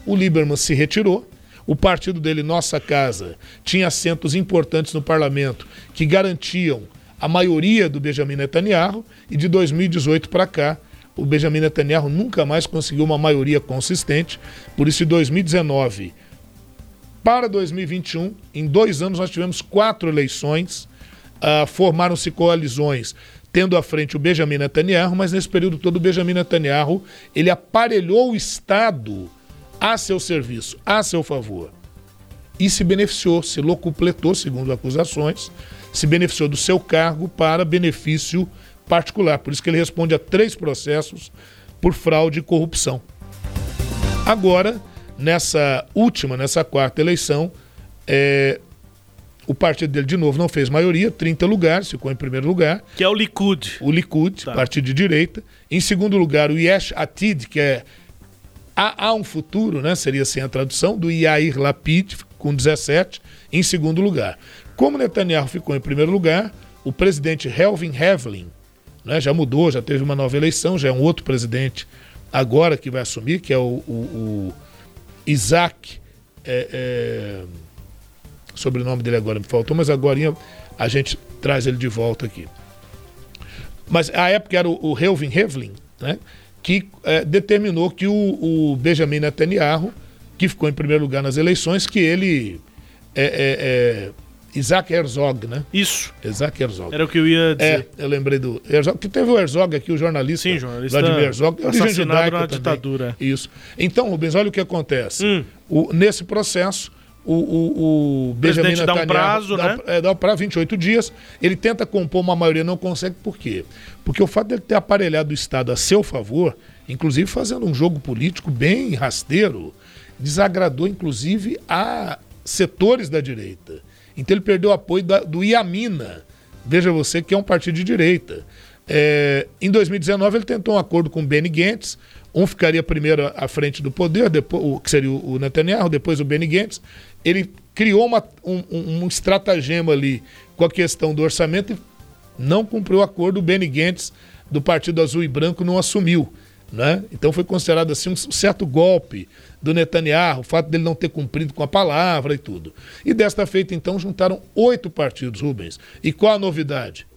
O Lieberman se retirou. O partido dele, Nossa Casa, tinha assentos importantes no parlamento que garantiam a maioria do Benjamin Netanyahu. E de 2018 para cá, o Benjamin Netanyahu nunca mais conseguiu uma maioria consistente. Por isso, em 2019 para 2021, em dois anos, nós tivemos quatro eleições uh, formaram-se coalizões tendo à frente o Benjamin Netanyahu, mas nesse período todo o Benjamin Netanyahu ele aparelhou o Estado a seu serviço, a seu favor. E se beneficiou, se locupletou, segundo acusações, se beneficiou do seu cargo para benefício particular. Por isso que ele responde a três processos por fraude e corrupção. Agora, nessa última, nessa quarta eleição, é, o partido dele, de novo, não fez maioria, 30 lugares, ficou em primeiro lugar. Que é o Likud. O Likud, tá. partido de direita. Em segundo lugar, o Yesh Atid, que é Há, há um futuro, né? seria assim a tradução, do Yair Lapid, com 17, em segundo lugar. Como Netanyahu ficou em primeiro lugar, o presidente Helvin Hevlin né, já mudou, já teve uma nova eleição, já é um outro presidente agora que vai assumir, que é o, o, o Isaac. É, é, sobrenome dele agora me faltou, mas agora a gente traz ele de volta aqui. Mas a época era o, o Helvin Hevlin, né, que é, determinou que o, o, Benjamin Netanyahu, que ficou em primeiro lugar nas eleições, que ele é, é, é Isaac Herzog, né? Isso. Isaac Herzog. Era o que eu ia dizer. É, eu lembrei do Herzog, que teve o Herzog aqui, o jornalista. Sim, jornalista. Vladimir Herzog, assassinado na também. ditadura. Isso. Então, Rubens, olha o que acontece. Hum. O, nesse processo, o, o, o Benjamin Netanyahu dá um prazo, dá, né? É, dá um prazo, 28 dias. Ele tenta compor uma maioria, não consegue. Por quê? Porque o fato dele ter aparelhado o Estado a seu favor, inclusive fazendo um jogo político bem rasteiro, desagradou inclusive a setores da direita. Então ele perdeu o apoio da, do Iamina, veja você que é um partido de direita. É, em 2019 ele tentou um acordo com o Benny Gantz, um ficaria primeiro à frente do poder, depois, o, que seria o Netanyahu, depois o Benny Gantz. Ele criou uma, um, um, estratagema ali com a questão do orçamento e não cumpriu o acordo. O Benny Gantz, do Partido Azul e Branco, não assumiu. Né? Então foi considerado assim um certo golpe do Netanyahu, o fato dele não ter cumprido com a palavra e tudo. E desta feita, então, juntaram oito partidos, Rubens. E qual a novidade?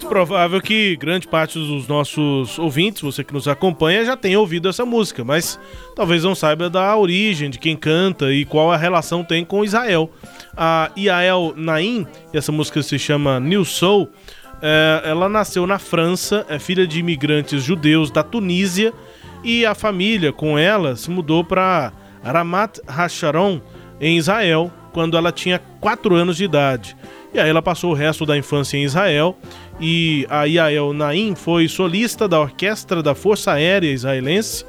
Muito provável que grande parte dos nossos ouvintes, você que nos acompanha, já tenha ouvido essa música, mas talvez não saiba da origem, de quem canta e qual a relação tem com Israel. A Yael Naim, e essa música se chama New Soul, é, ela nasceu na França, é filha de imigrantes judeus da Tunísia e a família com ela se mudou para Ramat Hasharon, em Israel, quando ela tinha 4 anos de idade. E aí ela passou o resto da infância em Israel e a Yael Naim foi solista da orquestra da Força Aérea Israelense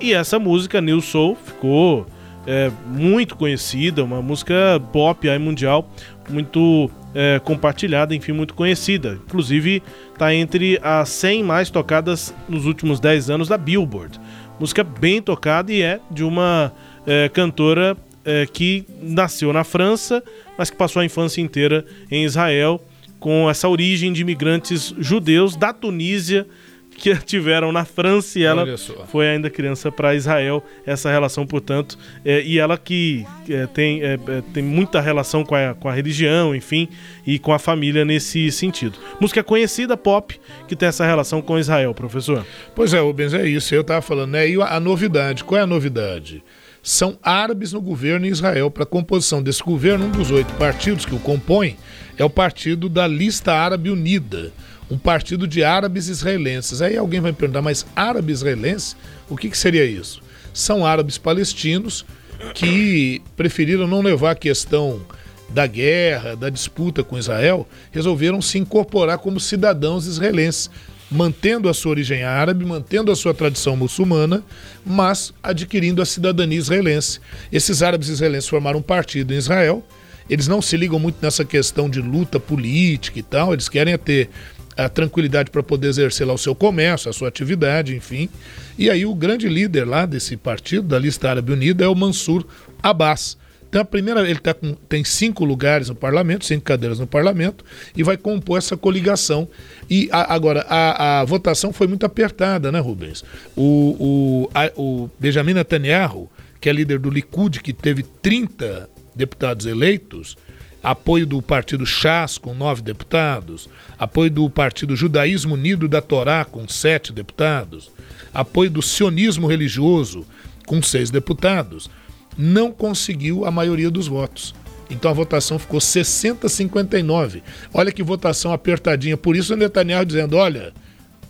e essa música New Soul ficou é, muito conhecida, uma música pop aí, mundial, muito é, compartilhada, enfim, muito conhecida. Inclusive está entre as 100 mais tocadas nos últimos 10 anos da Billboard. Música bem tocada e é de uma é, cantora é, que nasceu na França, mas que passou a infância inteira em Israel, com essa origem de imigrantes judeus da Tunísia que tiveram na França e ela foi ainda criança para Israel. Essa relação, portanto, é, e ela que é, tem, é, tem muita relação com a, com a religião, enfim, e com a família nesse sentido. Música conhecida, pop, que tem essa relação com Israel, professor. Pois é, Rubens, é isso. Eu estava falando, né? E a novidade, qual é a novidade? São árabes no governo em Israel. Para a composição desse governo, um dos oito partidos que o compõem é o partido da Lista Árabe Unida, um partido de árabes israelenses. Aí alguém vai me perguntar, mas árabe israelense? O que, que seria isso? São árabes palestinos que preferiram não levar a questão da guerra, da disputa com Israel, resolveram se incorporar como cidadãos israelenses, mantendo a sua origem árabe, mantendo a sua tradição muçulmana, mas adquirindo a cidadania israelense. Esses árabes israelenses formaram um partido em Israel. Eles não se ligam muito nessa questão de luta política e tal, eles querem é ter a tranquilidade para poder exercer lá o seu comércio, a sua atividade, enfim. E aí o grande líder lá desse partido, da lista Árabe Unida, é o Mansur Abbas. Então a primeira, ele tá com, tem cinco lugares no parlamento, cinco cadeiras no parlamento, e vai compor essa coligação. E a, agora, a, a, votação foi muito apertada, né, Rubens? O, o, a, o Benjamin Netanyahu, que é líder do Likud, que teve 30 deputados eleitos, apoio do partido Chas com nove deputados, apoio do partido Judaísmo Unido da Torá com sete deputados, apoio do sionismo religioso com seis deputados, não conseguiu a maioria dos votos. Então a votação ficou 60-59. Olha que votação apertadinha. Por isso o Netanyahu dizendo: olha,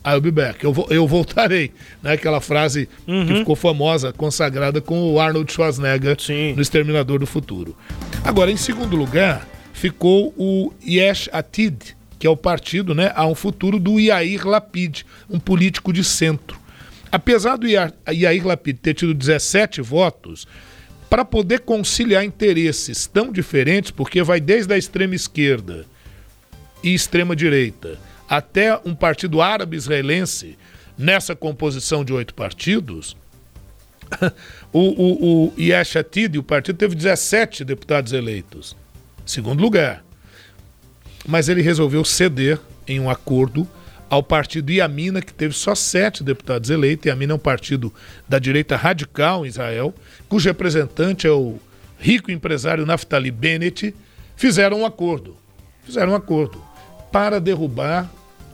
I'll be back, eu, vou, eu voltarei. Né? Aquela frase uhum. que ficou famosa, consagrada com o Arnold Schwarzenegger Sim. no Exterminador do Futuro. Agora, em segundo lugar, ficou o Yesh Atid, que é o partido né, a um futuro do Yair Lapid, um político de centro. Apesar do Yair Lapid ter tido 17 votos, para poder conciliar interesses tão diferentes, porque vai desde a extrema esquerda e extrema direita até um partido árabe israelense nessa composição de oito partidos, o, o, o Yesh Atid, o partido, teve 17 deputados eleitos. Segundo lugar. Mas ele resolveu ceder em um acordo ao partido Yamina, que teve só sete deputados eleitos. Yamina é um partido da direita radical em Israel, cujo representante é o rico empresário Naftali Bennett. Fizeram um acordo. Fizeram um acordo para derrubar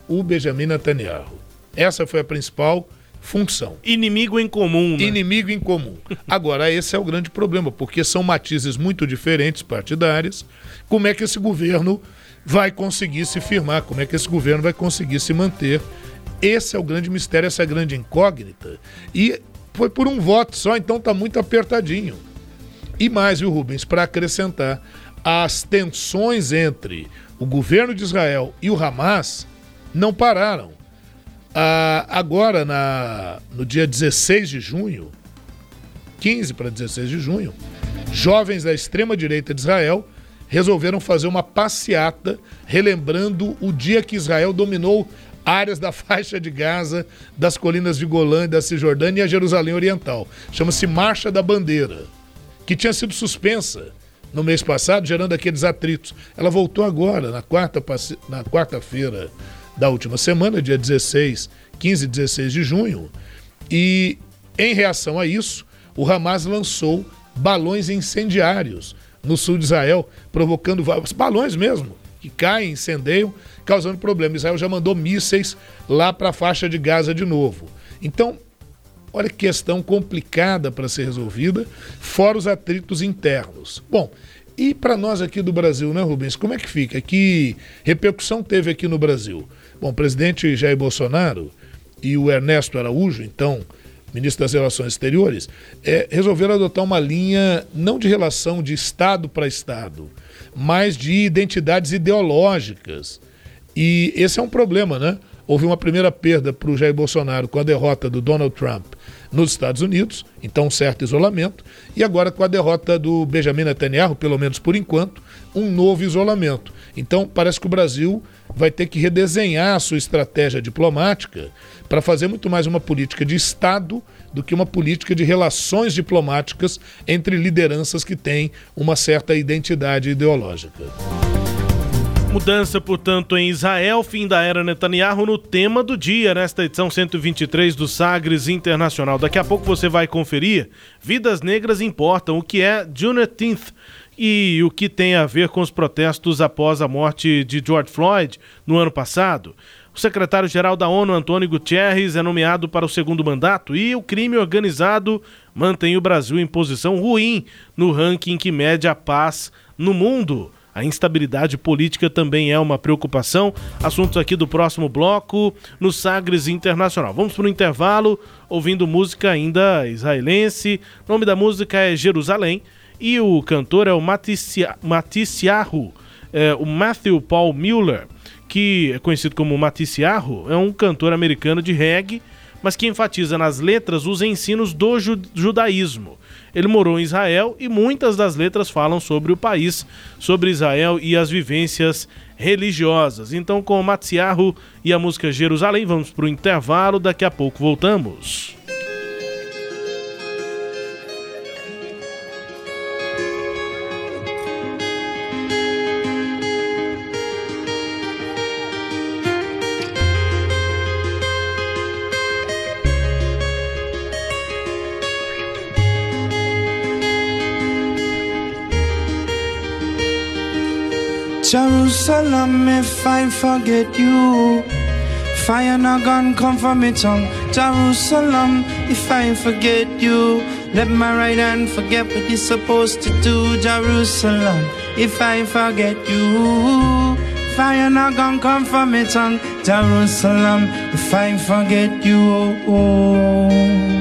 o Benjamin Netanyahu. Essa foi a principal função. Inimigo em comum. Né? Inimigo em comum. Agora, esse é o grande problema, porque são matizes muito diferentes partidários. Como é que esse governo vai conseguir se firmar? Como é que esse governo vai conseguir se manter? Esse é o grande mistério, essa é a grande incógnita. E foi por um voto só, então está muito apertadinho. E mais, viu, Rubens, para acrescentar, as tensões entre o governo de Israel e o Hamas não pararam. Ah, agora, na, no dia 16 de junho, 15 para 16 de junho, jovens da extrema-direita de Israel resolveram fazer uma passeata relembrando o dia que Israel dominou áreas da faixa de Gaza, das colinas de Golã e da Cisjordânia e a Jerusalém Oriental. Chama-se Marcha da Bandeira, que tinha sido suspensa no mês passado, gerando aqueles atritos. Ela voltou agora, na quarta-feira na quarta da última semana, dia 16, 15 e 16 de junho. E, em reação a isso, o Hamas lançou balões incendiários no sul de Israel, provocando balões mesmo, que caem, incendeiam, causando problema. Israel já mandou mísseis lá para a faixa de Gaza de novo. Então, olha que questão complicada para ser resolvida, fora os atritos internos. Bom, e para nós aqui do Brasil, né, Rubens? Como é que fica? Que repercussão teve aqui no Brasil? Bom, o presidente Jair Bolsonaro e o Ernesto Araújo, então ministro das Relações Exteriores, é, resolveram adotar uma linha não de relação de Estado para Estado, mas de identidades ideológicas. E esse é um problema, né? Houve uma primeira perda para o Jair Bolsonaro com a derrota do Donald Trump nos Estados Unidos, então um certo isolamento, e agora com a derrota do Benjamin Netanyahu, pelo menos por enquanto, um novo isolamento. Então parece que o Brasil vai ter que redesenhar a sua estratégia diplomática para fazer muito mais uma política de Estado do que uma política de relações diplomáticas entre lideranças que têm uma certa identidade ideológica. Mudança, portanto, em Israel, fim da era Netanyahu no tema do dia, nesta edição 123 do Sagres Internacional. Daqui a pouco você vai conferir Vidas Negras Importam, o que é Juneteenth e o que tem a ver com os protestos após a morte de George Floyd no ano passado. O secretário-geral da ONU, Antônio Guterres, é nomeado para o segundo mandato e o crime organizado mantém o Brasil em posição ruim no ranking que mede a paz no mundo. A instabilidade política também é uma preocupação. Assuntos aqui do próximo bloco no Sagres Internacional. Vamos para o intervalo ouvindo música ainda israelense. O nome da música é Jerusalém e o cantor é o Maticiarro, é, o Matthew Paul Mueller, que é conhecido como Maticiarro, é um cantor americano de reggae, mas que enfatiza nas letras os ensinos do judaísmo. Ele morou em Israel e muitas das letras falam sobre o país, sobre Israel e as vivências religiosas. Então, com o Matsiarro e a música Jerusalém, vamos para o intervalo, daqui a pouco voltamos. Jerusalem, if I forget you, fire not gonna come from me tongue. Jerusalem, if I forget you, let my right hand forget what you're supposed to do. Jerusalem, if I forget you, fire not gonna come from me tongue. Jerusalem, if I forget you.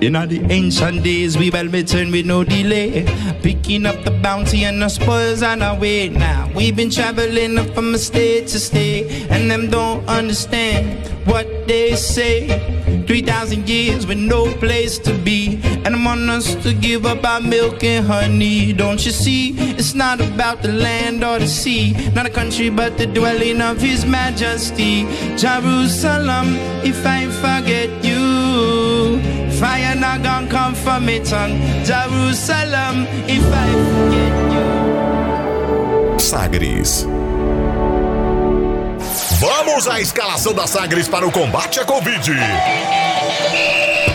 In the ancient days, we well return with no delay. Picking up the bounty and the spoils on our way. Now we've been traveling from a state to state, and them don't understand what they say. 3,000 years with no place to be, and I want us to give up our milk and honey. Don't you see? It's not about the land or the sea, not a country, but the dwelling of His Majesty. Jerusalem, if I forget you. Fire not gonna come from it on Jerusalem if I forget you. Sagres. Vamos à escalação da Sagres para o combate à Covid.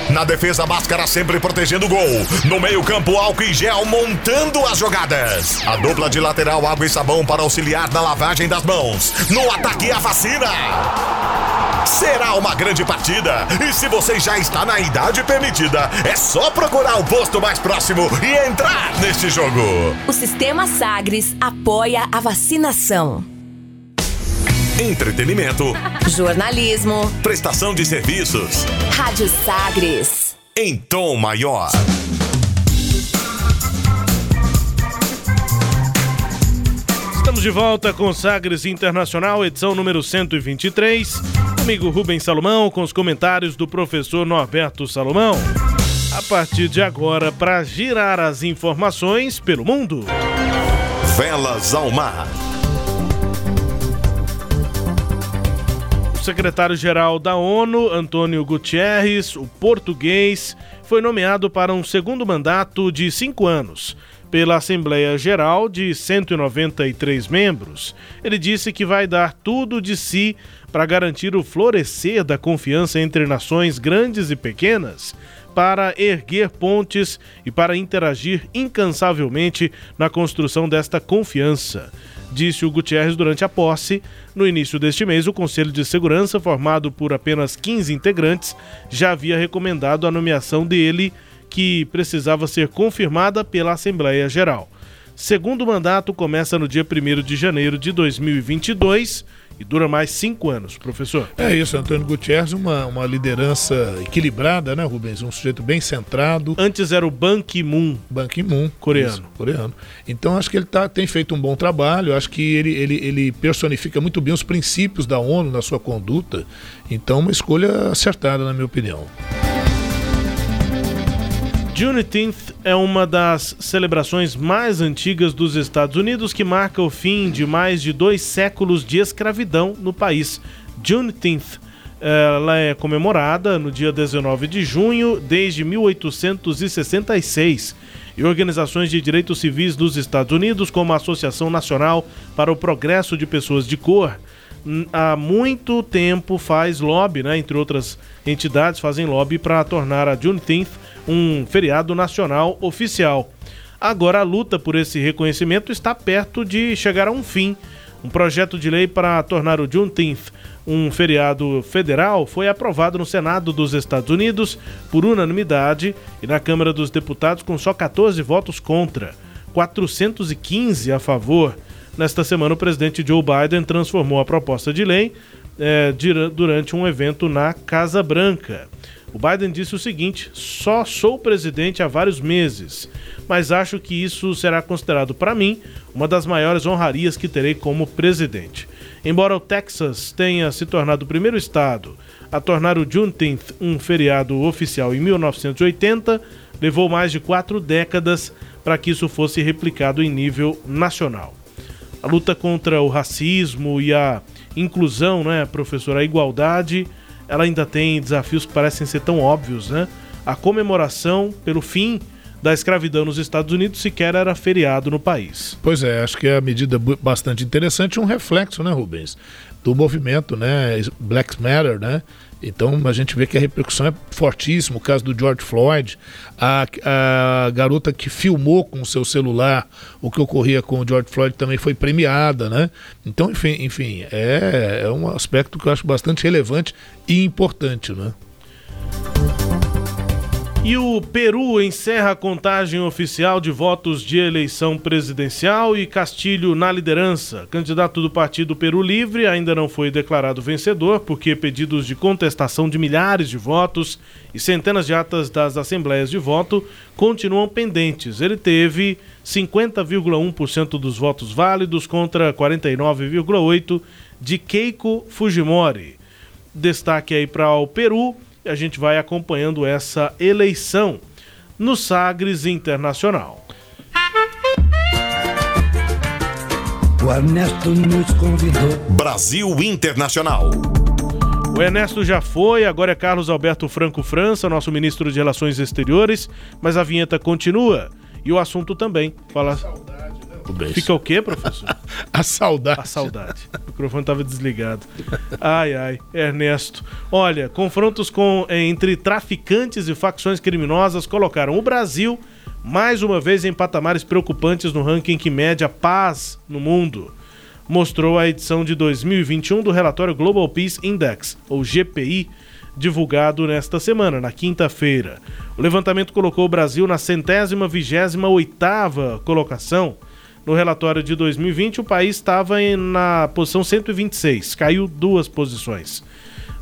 Na defesa, máscara sempre protegendo o gol. No meio-campo, álcool e gel montando as jogadas. A dupla de lateral, água e sabão para auxiliar na lavagem das mãos. No ataque, a vacina. Será uma grande partida. E se você já está na idade permitida, é só procurar o posto mais próximo e entrar neste jogo. O Sistema Sagres apoia a vacinação. Entretenimento, Jornalismo. prestação de serviços Rádio Sagres. em tom maior. Estamos de volta com Sagres Internacional, edição número 123. Comigo Rubens Salomão, com os comentários do professor Norberto Salomão. A partir de agora, para girar as informações pelo mundo. Velas ao mar. O secretário-geral da ONU, Antônio Guterres, o português, foi nomeado para um segundo mandato de cinco anos pela Assembleia Geral de 193 membros. Ele disse que vai dar tudo de si para garantir o florescer da confiança entre nações grandes e pequenas, para erguer pontes e para interagir incansavelmente na construção desta confiança disse o Gutierrez durante a posse. No início deste mês, o Conselho de Segurança, formado por apenas 15 integrantes, já havia recomendado a nomeação dele, que precisava ser confirmada pela Assembleia Geral. Segundo mandato começa no dia 1 de janeiro de 2022 e dura mais cinco anos, professor. É isso, Antônio Gutierrez, uma, uma liderança equilibrada, né, Rubens? Um sujeito bem centrado. Antes era o Ban Ki-moon. Ban Ki-moon. Coreano. Isso, coreano. Então acho que ele tá, tem feito um bom trabalho, acho que ele, ele, ele personifica muito bem os princípios da ONU na sua conduta. Então, uma escolha acertada, na minha opinião. Juneteenth é uma das celebrações mais antigas dos Estados Unidos que marca o fim de mais de dois séculos de escravidão no país. Juneteenth ela é comemorada no dia 19 de junho desde 1866 e organizações de direitos civis dos Estados Unidos, como a Associação Nacional para o Progresso de Pessoas de Cor, há muito tempo faz lobby, né, entre outras entidades, fazem lobby para tornar a Juneteenth um feriado nacional oficial. Agora a luta por esse reconhecimento está perto de chegar a um fim. Um projeto de lei para tornar o Juneteenth um feriado federal foi aprovado no Senado dos Estados Unidos por unanimidade e na Câmara dos Deputados com só 14 votos contra, 415 a favor. Nesta semana, o presidente Joe Biden transformou a proposta de lei dira- durante um evento na Casa Branca. O Biden disse o seguinte: só sou presidente há vários meses, mas acho que isso será considerado para mim uma das maiores honrarias que terei como presidente. Embora o Texas tenha se tornado o primeiro estado a tornar o Juneteenth um feriado oficial em 1980, levou mais de quatro décadas para que isso fosse replicado em nível nacional. A luta contra o racismo e a inclusão, né, professor, a igualdade, ela ainda tem desafios que parecem ser tão óbvios, né? A comemoração pelo fim da escravidão nos Estados Unidos sequer era feriado no país. Pois é, acho que é a medida bastante interessante, um reflexo, né, Rubens, do movimento, né, Black Matter, né? Então a gente vê que a repercussão é fortíssima. O caso do George Floyd, a, a garota que filmou com o seu celular o que ocorria com o George Floyd também foi premiada, né? Então, enfim, enfim é, é um aspecto que eu acho bastante relevante e importante, né? E o Peru encerra a contagem oficial de votos de eleição presidencial e Castilho na liderança. Candidato do Partido Peru Livre ainda não foi declarado vencedor porque pedidos de contestação de milhares de votos e centenas de atas das assembleias de voto continuam pendentes. Ele teve 50,1% dos votos válidos contra 49,8% de Keiko Fujimori destaque aí para o Peru e a gente vai acompanhando essa eleição no Sagres Internacional. O Ernesto nos convidou. Brasil Internacional. O Ernesto já foi, agora é Carlos Alberto Franco França, nosso ministro de Relações Exteriores, mas a vinheta continua e o assunto também. Fala. Rubens. Fica o quê, professor? A saudade. A saudade. O microfone estava desligado. Ai, ai. Ernesto. Olha, confrontos com, eh, entre traficantes e facções criminosas colocaram o Brasil mais uma vez em patamares preocupantes no ranking que mede a paz no mundo. Mostrou a edição de 2021 do relatório Global Peace Index, ou GPI, divulgado nesta semana, na quinta-feira. O levantamento colocou o Brasil na centésima vigésima oitava colocação. No relatório de 2020, o país estava na posição 126, caiu duas posições.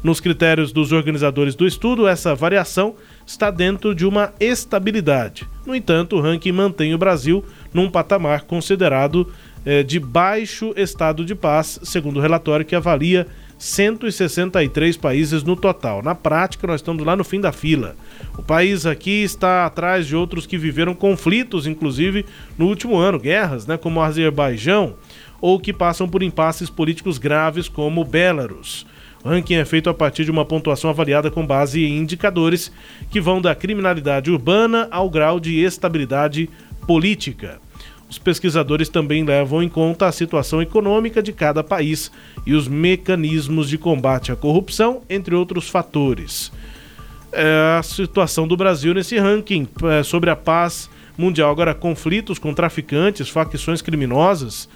Nos critérios dos organizadores do estudo, essa variação está dentro de uma estabilidade. No entanto, o ranking mantém o Brasil num patamar considerado eh, de baixo estado de paz, segundo o relatório que avalia 163 países no total. Na prática, nós estamos lá no fim da fila. O país aqui está atrás de outros que viveram conflitos, inclusive no último ano, guerras, né, como o Azerbaijão, ou que passam por impasses políticos graves, como o Belarus. O ranking é feito a partir de uma pontuação avaliada com base em indicadores que vão da criminalidade urbana ao grau de estabilidade política. Os pesquisadores também levam em conta a situação econômica de cada país e os mecanismos de combate à corrupção, entre outros fatores. É a situação do Brasil nesse ranking é, sobre a paz mundial. Agora, conflitos com traficantes, facções criminosas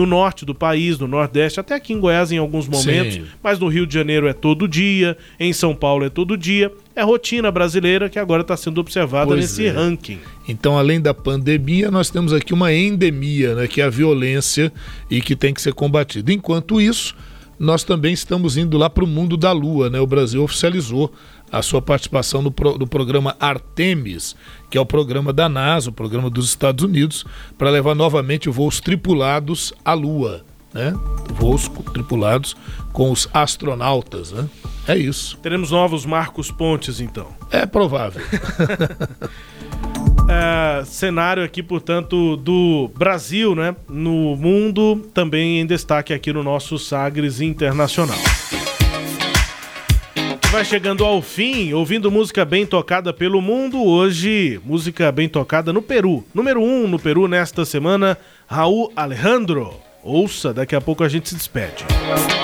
no norte do país, no nordeste, até aqui em Goiás em alguns momentos, Sim. mas no Rio de Janeiro é todo dia, em São Paulo é todo dia. É rotina brasileira que agora está sendo observada Pois nesse é. ranking. Então, além da pandemia, nós temos aqui uma endemia, né, que é a violência e que tem que ser combatida. Enquanto isso, nós também estamos indo lá para o mundo da Lua. Né? O Brasil oficializou a sua participação no, pro- no programa Artemis, que é o programa da NASA, o programa dos Estados Unidos, para levar novamente voos tripulados à Lua. Né? Voos tripulados com os astronautas. Né? É isso. Teremos novos Marcos Pontes, então. É provável. É, cenário aqui, portanto, do Brasil, né? No mundo, também em destaque aqui no nosso Sagres Internacional. Vai chegando ao fim, ouvindo música bem tocada pelo mundo. Hoje, música bem tocada no Peru. Número 1 um no Peru nesta semana, Raul Alejandro. Ouça, daqui a pouco a gente se despede. El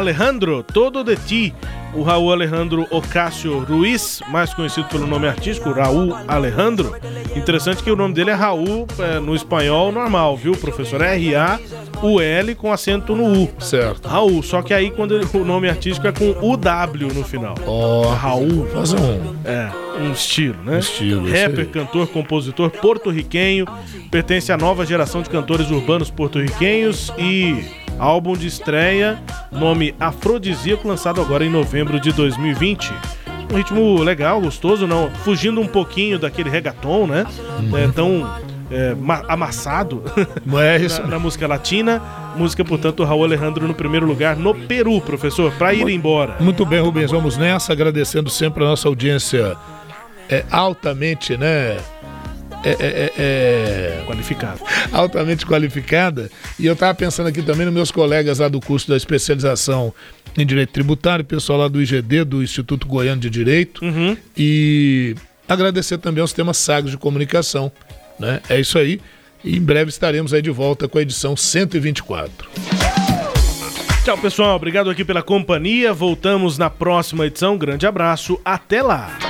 Alejandro, Todo de Ti. O Raul Alejandro Ocasio Ruiz, mais conhecido pelo nome artístico, Raul Alejandro. Interessante que o nome dele é Raul é, no espanhol normal, viu, professor? R-A-U-L com acento no U. Certo. Raul, só que aí quando ele- o nome artístico é com U-W no final. Ó, Raul. Faz um. É, um estilo, né? Um estilo, Rapper, cantor, compositor porto-riquenho, pertence à nova geração de cantores urbanos porto-riquenhos e álbum de estreia, nome Afrodisíaco, lançado agora em novembro de 2020. Um ritmo legal, gostoso, não, fugindo um pouquinho daquele reggaeton, né? É, tão é, ma- amassado É isso na, na música latina. Música, portanto, Raul Alejandro no primeiro lugar no Peru, professor, para ir embora. Muito bem, Rubens, vamos nessa, agradecendo sempre a nossa audiência é, altamente, né? É, é, é, qualificada. Altamente qualificada. E eu estava pensando aqui também nos meus colegas lá do curso da especialização em Direito Tributário, pessoal lá do IGD, do Instituto Goiano de Direito. Uhum. E agradecer também aos temas sagres de comunicação. Né? É isso aí. E em breve estaremos aí de volta com a edição 124. Tchau, pessoal. Obrigado aqui pela companhia. Voltamos na próxima edição. Grande abraço. Até lá.